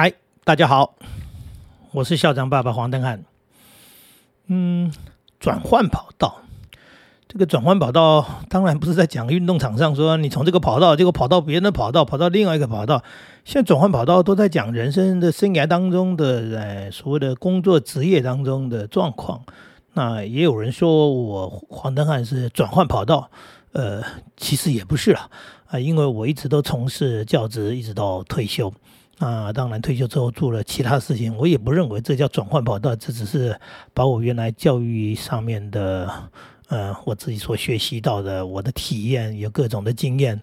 嗨，大家好，我是校长爸爸黄登汉。嗯，转换跑道，这个转换跑道当然不是在讲运动场上说你从这个跑道结果跑到别人的跑道，跑到另外一个跑道。现在转换跑道都在讲人生的生涯当中的呃所谓的工作职业当中的状况。那也有人说我黄登汉是转换跑道，呃，其实也不是啊啊，因为我一直都从事教职，一直到退休。啊，当然退休之后做了其他事情，我也不认为这叫转换跑道，这只是把我原来教育上面的，呃，我自己所学习到的，我的体验有各种的经验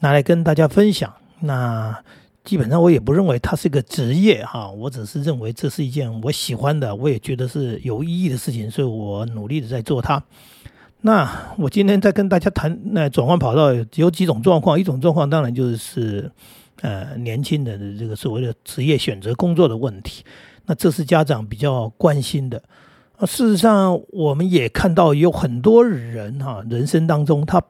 拿来跟大家分享。那基本上我也不认为它是个职业哈，我只是认为这是一件我喜欢的，我也觉得是有意义的事情，所以我努力的在做它。那我今天在跟大家谈那转换跑道有几种状况，一种状况当然就是。呃，年轻人的这个所谓的职业选择工作的问题，那这是家长比较关心的。啊，事实上，我们也看到有很多人哈，人生当中他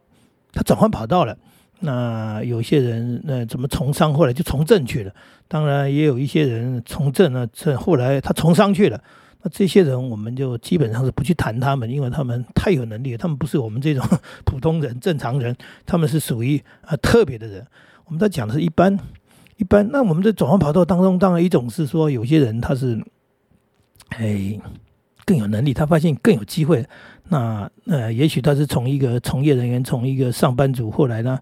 他转换跑道了。那有些人那怎么从商后来就从政去了？当然，也有一些人从政呢，这后来他从商去了。那这些人我们就基本上是不去谈他们，因为他们太有能力，他们不是我们这种 普通人、正常人，他们是属于啊特别的人。我们在讲的是一般，一般。那我们在转换跑道当中，当然一种是说，有些人他是，哎，更有能力，他发现更有机会。那呃，也许他是从一个从业人员，从一个上班族，后来呢，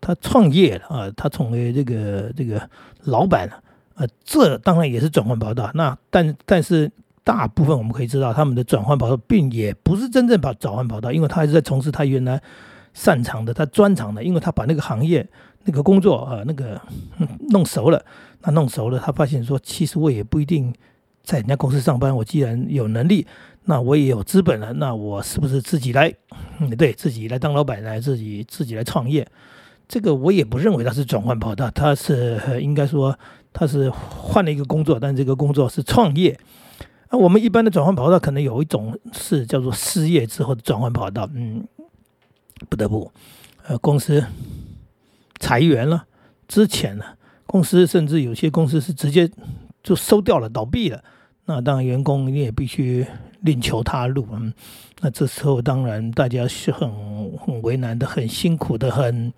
他创业了啊，他成为这个这个老板了。呃，这当然也是转换跑道。那但但是大部分我们可以知道，他们的转换跑道并也不是真正把转换跑道，因为他还是在从事他原来擅长的、他专长的，因为他把那个行业。那个工作啊，那个弄熟了，那弄熟了，他发现说，其实我也不一定在人家公司上班。我既然有能力，那我也有资本了，那我是不是自己来？嗯，对自己来当老板，来自己自己来创业？这个我也不认为他是转换跑道，他是应该说他是换了一个工作，但这个工作是创业。那我们一般的转换跑道，可能有一种是叫做失业之后的转换跑道。嗯，不得不，呃，公司。裁员了，之前呢，公司甚至有些公司是直接就收掉了，倒闭了。那当然，员工你也必须另求他路。嗯，那这时候当然大家是很很为难的，很辛苦的，很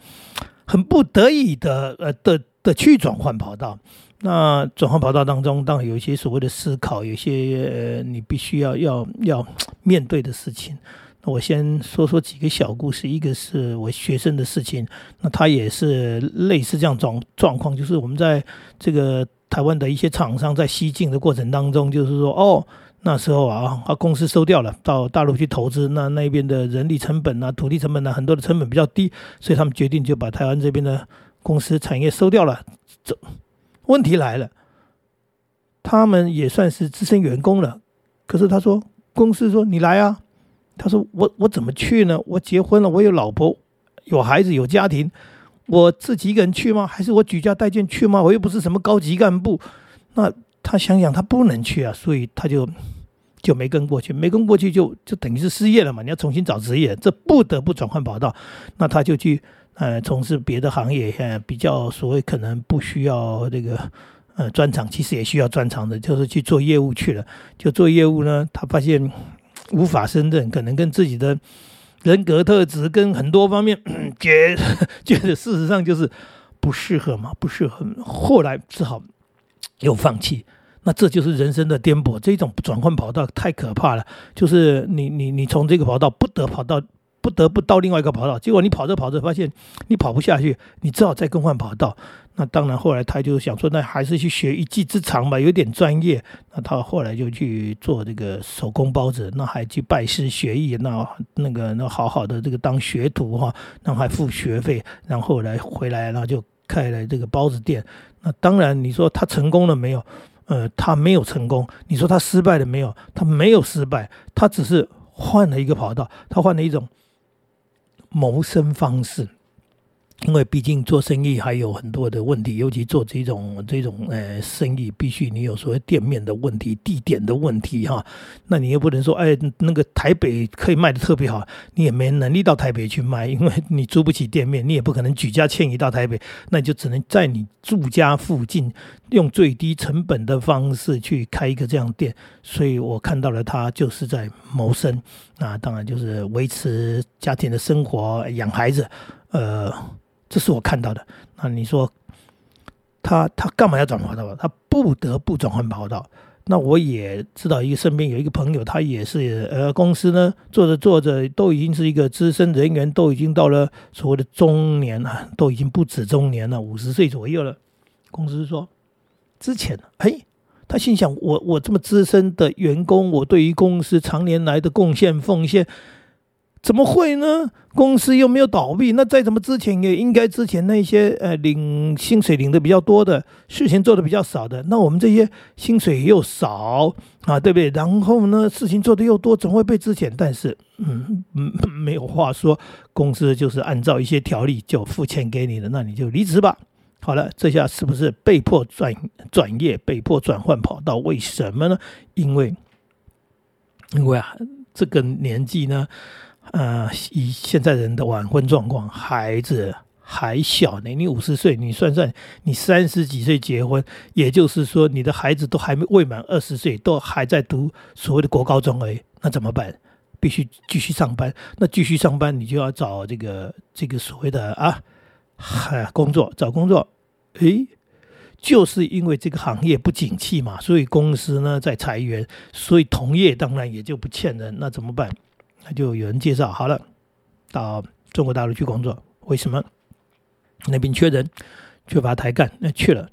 很不得已的，呃的的去转换跑道。那转换跑道当中，当然有一些所谓的思考，有些呃你必须要要要面对的事情。我先说说几个小故事，一个是我学生的事情，那他也是类似这样状状况，就是我们在这个台湾的一些厂商在西进的过程当中，就是说哦，那时候啊，啊公司收掉了，到大陆去投资，那那边的人力成本啊、土地成本啊，很多的成本比较低，所以他们决定就把台湾这边的公司产业收掉了。这问题来了，他们也算是资深员工了，可是他说公司说你来啊。他说：“我我怎么去呢？我结婚了，我有老婆，有孩子，有家庭，我自己一个人去吗？还是我举家带眷去吗？我又不是什么高级干部。那他想想，他不能去啊，所以他就就没跟过去，没跟过去就就等于是失业了嘛。你要重新找职业，这不得不转换跑道。那他就去呃从事别的行业，呃比较所谓可能不需要这个呃专长，其实也需要专长的，就是去做业务去了。就做业务呢，他发现。”无法胜任，可能跟自己的人格特质跟很多方面 觉 觉得事实上就是不适合嘛，不适合。后来只好又放弃。那这就是人生的颠簸，这种转换跑道太可怕了。就是你你你从这个跑道不得跑到不得不到另外一个跑道，结果你跑着跑着发现你跑不下去，你只好再更换跑道。那当然，后来他就想说，那还是去学一技之长吧，有点专业。那他后来就去做这个手工包子，那还去拜师学艺，那那个那好好的这个当学徒哈，然后还付学费，然后来回来，然后就开了这个包子店。那当然，你说他成功了没有？呃，他没有成功。你说他失败了没有？他没有失败，他只是换了一个跑道，他换了一种谋生方式。因为毕竟做生意还有很多的问题，尤其做这种这种呃生意，必须你有所谓店面的问题、地点的问题哈。那你又不能说，哎，那个台北可以卖的特别好，你也没能力到台北去卖，因为你租不起店面，你也不可能举家迁移到台北，那你就只能在你住家附近用最低成本的方式去开一个这样店。所以我看到了他就是在谋生，那当然就是维持家庭的生活、养孩子，呃。这是我看到的。那你说他他干嘛要转换跑道？他不得不转换跑道。那我也知道一个身边有一个朋友，他也是呃公司呢做着做着都已经是一个资深人员，都已经到了所谓的中年了，都已经不止中年了，五十岁左右了。公司说之前哎，他心想我我这么资深的员工，我对于公司常年来的贡献奉献。怎么会呢？公司又没有倒闭，那再怎么之前也应该之前那些呃领薪水领的比较多的，事情做的比较少的，那我们这些薪水又少啊，对不对？然后呢，事情做的又多，怎么会被之前？但是嗯嗯，没有话说，公司就是按照一些条例就付钱给你的，那你就离职吧。好了，这下是不是被迫转转业，被迫转换跑道？为什么呢？因为因为啊，这个年纪呢。呃，以现在人的晚婚状况，孩子还小呢。你五十岁，你算算，你三十几岁结婚，也就是说，你的孩子都还没未满二十岁，都还在读所谓的国高中而已。那怎么办？必须继续上班。那继续上班，你就要找这个这个所谓的啊，工作，找工作。诶，就是因为这个行业不景气嘛，所以公司呢在裁员，所以同业当然也就不欠人。那怎么办？那就有人介绍好了，到中国大陆去工作。为什么？那边缺人，缺乏台干。那去了，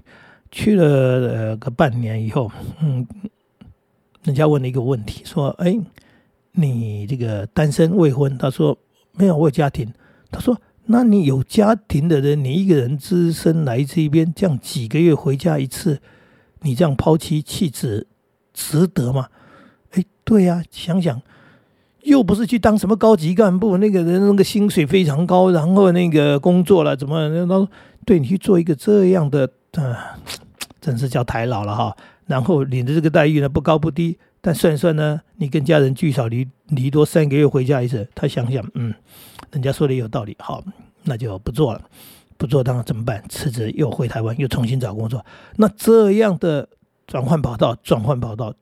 去了个半年以后，嗯，人家问了一个问题，说：“哎，你这个单身未婚？”他说：“没有，我有家庭。”他说：“那你有家庭的人，你一个人只身来这边，这样几个月回家一次，你这样抛妻弃子，值得吗？”哎，对呀，想想。又不是去当什么高级干部，那个人那个薪水非常高，然后那个工作了怎么，然后对你去做一个这样的，啊，真是叫抬老了哈。然后领的这个待遇呢不高不低，但算算呢，你跟家人聚少离离多三个月回家一次，他想想，嗯，人家说的有道理，好，那就不做了，不做当然怎么办？辞职又回台湾，又重新找工作。那这样的转换跑道，转换跑道。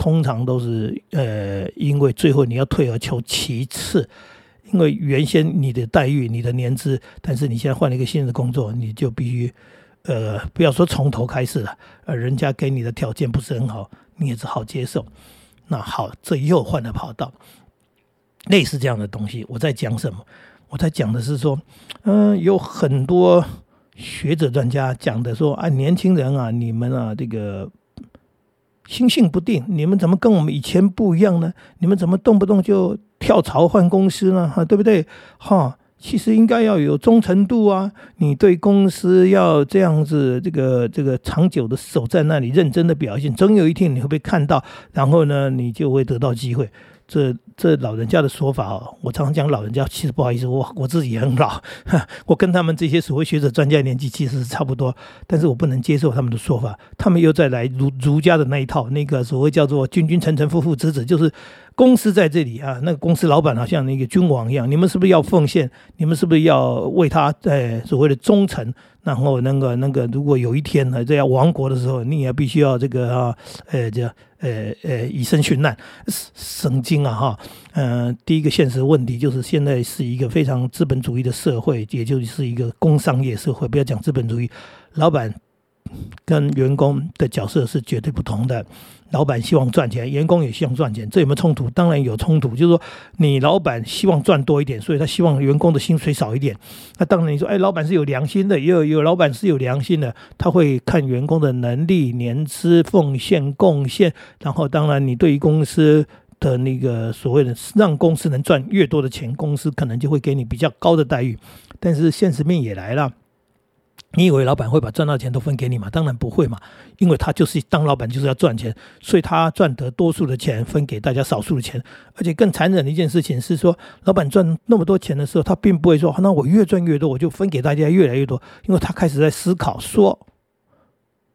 通常都是呃，因为最后你要退而求其次，因为原先你的待遇、你的年资，但是你现在换了一个新的工作，你就必须呃，不要说从头开始了，呃，人家给你的条件不是很好，你也只好接受。那好，这又换了跑道，类似这样的东西。我在讲什么？我在讲的是说，嗯，有很多学者专家讲的说啊，年轻人啊，你们啊，这个。心性不定，你们怎么跟我们以前不一样呢？你们怎么动不动就跳槽换公司呢？哈，对不对？哈，其实应该要有忠诚度啊，你对公司要这样子，这个这个长久的守在那里，认真的表现，总有一天你会被看到，然后呢，你就会得到机会。这这老人家的说法哦，我常常讲老人家，其实不好意思，我我自己也很老，我跟他们这些所谓学者专家年纪其实是差不多，但是我不能接受他们的说法，他们又再来儒儒家的那一套，那个所谓叫做君君臣臣父父子子，就是。公司在这里啊，那个公司老板好像那个君王一样，你们是不是要奉献？你们是不是要为他呃所谓的忠诚？然后那个那个，如果有一天呢这样亡国的时候，你也必须要这个啊，呃这呃呃以身殉难，神经啊哈！嗯，第一个现实问题就是现在是一个非常资本主义的社会，也就是一个工商业社会，不要讲资本主义，老板。跟员工的角色是绝对不同的。老板希望赚钱，员工也希望赚钱，这有没有冲突？当然有冲突。就是说，你老板希望赚多一点，所以他希望员工的薪水少一点。那当然你说，哎，老板是有良心的，也有有老板是有良心的，他会看员工的能力、年资、奉献、贡献。然后，当然你对于公司的那个所谓的让公司能赚越多的钱，公司可能就会给你比较高的待遇。但是现实面也来了。你以为老板会把赚到钱都分给你吗？当然不会嘛，因为他就是当老板就是要赚钱，所以他赚得多数的钱分给大家少数的钱。而且更残忍的一件事情是说，老板赚那么多钱的时候，他并不会说，那我越赚越多，我就分给大家越来越多，因为他开始在思考，说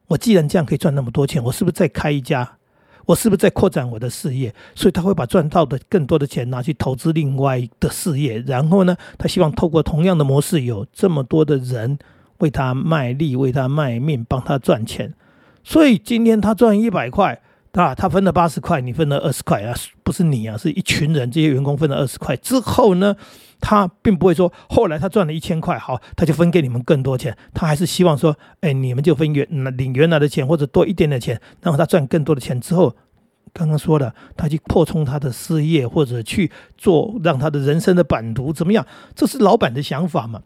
我既然这样可以赚那么多钱，我是不是再开一家？我是不是在扩展我的事业？所以他会把赚到的更多的钱拿去投资另外的事业，然后呢，他希望透过同样的模式，有这么多的人为他卖力、为他卖命、帮他赚钱。所以今天他赚一百块，啊，他分了八十块，你分了二十块啊，不是你啊，是一群人，这些员工分了二十块之后呢，他并不会说后来他赚了一千块，好，他就分给你们更多钱，他还是希望说，哎，你们就分原领原来的钱或者多一点点钱，然后他赚更多的钱之后。刚刚说了，他去扩充他的事业，或者去做让他的人生的版图怎么样？这是老板的想法嘛？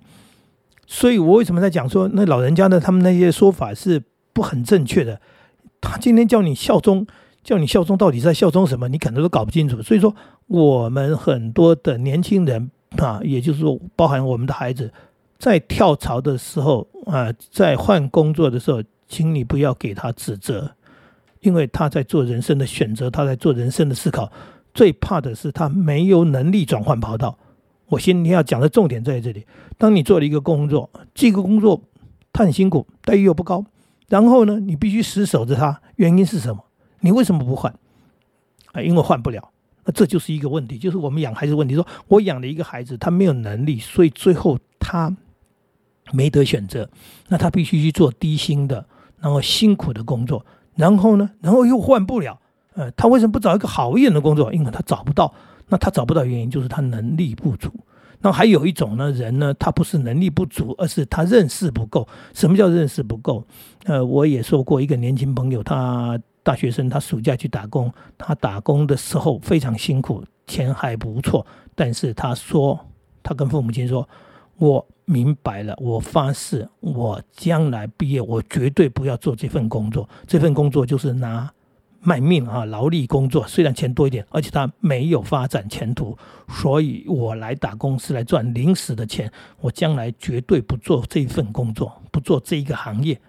所以我为什么在讲说那老人家呢？他们那些说法是不很正确的。他今天叫你效忠，叫你效忠，到底在效忠什么？你可能都搞不清楚。所以说，我们很多的年轻人啊，也就是说，包含我们的孩子，在跳槽的时候啊，在换工作的时候，请你不要给他指责。因为他在做人生的选择，他在做人生的思考，最怕的是他没有能力转换跑道。我今天要讲的重点在这里：当你做了一个工作，这个工作他很辛苦，待遇又不高，然后呢，你必须死守着他，原因是什么？你为什么不换？啊，因为换不了。那这就是一个问题，就是我们养孩子问题。说我养了一个孩子，他没有能力，所以最后他没得选择，那他必须去做低薪的，然后辛苦的工作。然后呢？然后又换不了，呃，他为什么不找一个好一点的工作？因为他找不到。那他找不到原因就是他能力不足。那还有一种呢，人呢，他不是能力不足，而是他认识不够。什么叫认识不够？呃，我也说过一个年轻朋友，他大学生，他暑假去打工，他打工的时候非常辛苦，钱还不错，但是他说，他跟父母亲说，我。明白了，我发誓，我将来毕业，我绝对不要做这份工作。这份工作就是拿卖命啊，劳力工作，虽然钱多一点，而且他没有发展前途，所以我来打工是来赚临时的钱。我将来绝对不做这一份工作，不做这一个行业。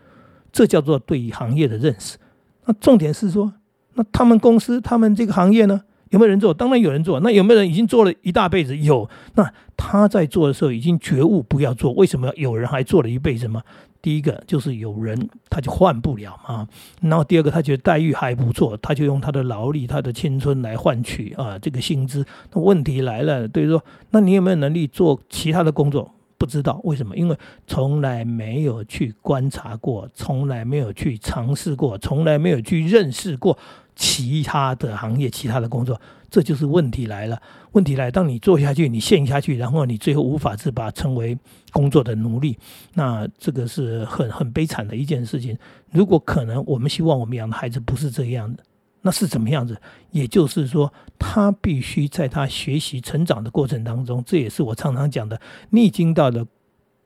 这叫做对于行业的认识。那重点是说，那他们公司，他们这个行业呢？有没有人做？当然有人做。那有没有人已经做了一大辈子？有。那他在做的时候已经觉悟不要做。为什么有人还做了一辈子吗？第一个就是有人他就换不了嘛。然后第二个他觉得待遇还不错，他就用他的劳力、他的青春来换取啊这个薪资。那问题来了，对于说，那你有没有能力做其他的工作？不知道为什么？因为从来没有去观察过，从来没有去尝试过，从来没有去认识过。其他的行业，其他的工作，这就是问题来了。问题来，当你做下去，你陷下去，然后你最后无法自拔，成为工作的奴隶，那这个是很很悲惨的一件事情。如果可能，我们希望我们养的孩子不是这样的，那是怎么样子？也就是说，他必须在他学习成长的过程当中，这也是我常常讲的。你已经到了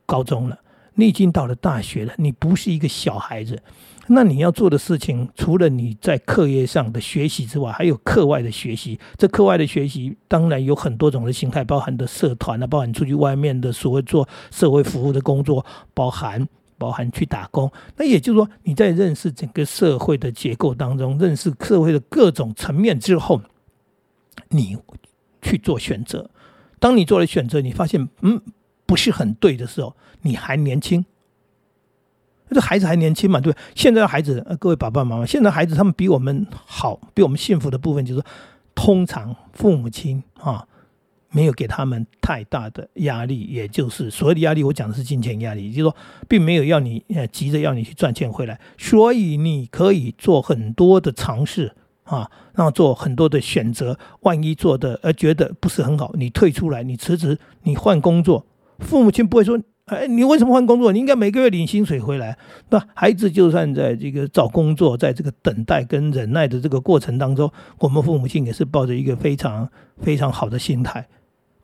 高中了，你已经到了大学了，你不是一个小孩子。那你要做的事情，除了你在课业上的学习之外，还有课外的学习。这课外的学习当然有很多种的形态，包含的社团啊，包含出去外面的所谓做社会服务的工作，包含包含去打工。那也就是说，你在认识整个社会的结构当中，认识社会的各种层面之后，你去做选择。当你做了选择，你发现嗯不是很对的时候，你还年轻。这孩子还年轻嘛，对现在的孩子，呃各位爸爸妈妈，现在孩子他们比我们好，比我们幸福的部分就是，通常父母亲啊，没有给他们太大的压力，也就是所谓的压力，我讲的是金钱压力，也就是说，并没有要你呃急着要你去赚钱回来，所以你可以做很多的尝试啊，然后做很多的选择，万一做的呃觉得不是很好，你退出来，你辞职，你换工作，父母亲不会说。哎，你为什么换工作？你应该每个月领薪水回来。那孩子就算在这个找工作，在这个等待跟忍耐的这个过程当中，我们父母亲也是抱着一个非常非常好的心态。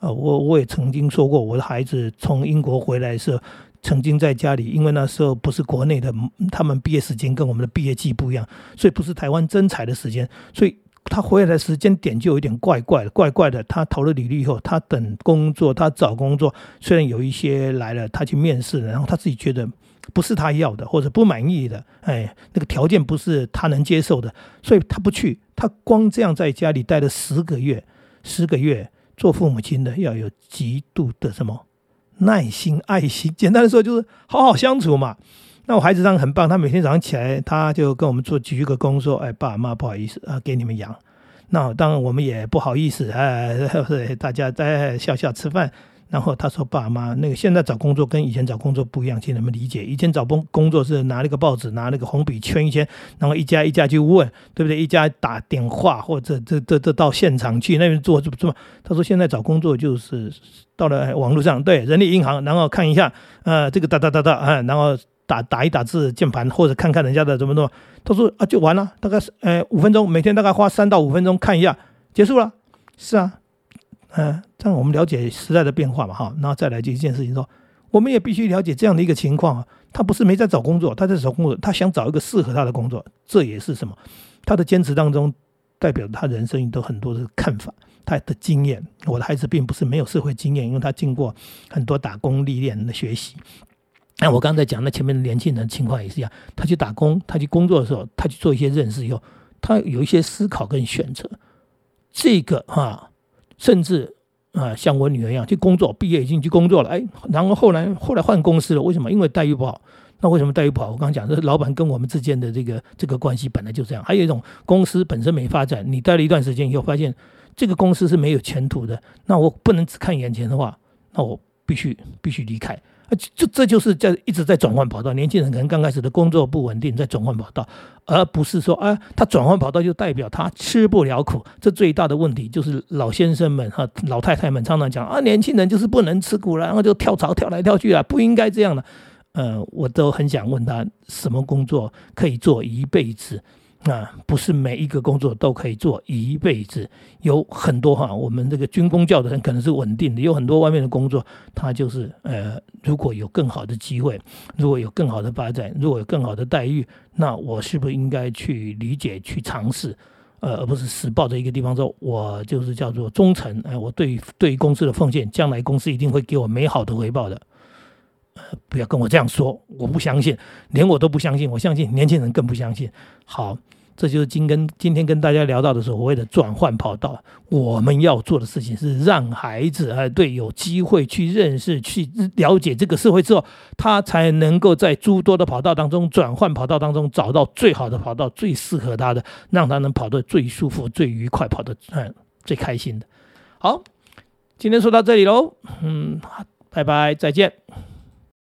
啊，我我也曾经说过，我的孩子从英国回来的时候，曾经在家里，因为那时候不是国内的，他们毕业时间跟我们的毕业季不一样，所以不是台湾征才的时间，所以。他回来的时间点就有点怪怪的，怪怪的。他投了履历以后，他等工作，他找工作。虽然有一些来了，他去面试，然后他自己觉得不是他要的或者不满意的，哎，那个条件不是他能接受的，所以他不去。他光这样在家里待了十个月，十个月，做父母亲的要有极度的什么耐心、爱心。简单的说，就是好好相处嘛。那我孩子当然很棒，他每天早上起来，他就跟我们做鞠个躬，说：“哎，爸妈不好意思啊，给你们养。”那当然我们也不好意思，哎，大家在笑笑吃饭。然后他说：“爸妈，那个现在找工作跟以前找工作不一样，请你们理解。以前找工工作是拿那个报纸，拿那个红笔圈一圈，然后一家一家去问，对不对？一家打电话或者这这这到现场去那边做做做。他说现在找工作就是到了网络上，对人力银行，然后看一下，呃，这个哒哒哒哒啊，然后打打一打字键盘，或者看看人家的怎么弄。他说啊，就完了，大概是呃五分钟，每天大概花三到五分钟看一下，结束了。是啊。”嗯，这样我们了解时代的变化嘛，哈，然后再来就一件事情说，我们也必须了解这样的一个情况啊，他不是没在找工作，他在找工作，他想找一个适合他的工作，这也是什么？他的坚持当中代表他人生都很多的看法，他的经验。我的孩子并不是没有社会经验，因为他经过很多打工历练的学习。那我刚才讲那前面的年轻人情况也是一样，他去打工，他去工作的时候，他去做一些认识以后，他有一些思考跟选择，这个哈。甚至啊，像我女儿一样去工作，毕业已经去工作了，哎，然后后来后来换公司了，为什么？因为待遇不好。那为什么待遇不好？我刚刚讲，这老板跟我们之间的这个这个关系本来就这样。还有一种公司本身没发展，你待了一段时间以后，发现这个公司是没有前途的，那我不能只看眼前的话，那我必须必须离开。啊，这这就是在一直在转换跑道。年轻人可能刚开始的工作不稳定，在转换跑道，而不是说啊，他转换跑道就代表他吃不了苦。这最大的问题就是老先生们哈、老太太们常常讲啊，年轻人就是不能吃苦了，然后就跳槽跳来跳去啊，不应该这样的。呃，我都很想问他，什么工作可以做一辈子？啊，不是每一个工作都可以做一辈子，有很多哈，我们这个军工教的人可能是稳定的，有很多外面的工作，他就是呃，如果有更好的机会，如果有更好的发展，如果有更好的待遇，那我是不是应该去理解、去尝试？呃，而不是死抱着一个地方说，我就是叫做忠诚，哎，我对对公司的奉献，将来公司一定会给我美好的回报的。不要跟我这样说，我不相信，连我都不相信，我相信年轻人更不相信。好，这就是今跟今天跟大家聊到的所谓的转换跑道。我们要做的事情是让孩子啊，对，有机会去认识、去了解这个社会之后，他才能够在诸多的跑道当中转换跑道当中找到最好的跑道，最适合他的，让他能跑得最舒服、最愉快，跑得嗯最开心的。好，今天说到这里喽，嗯，拜拜，再见。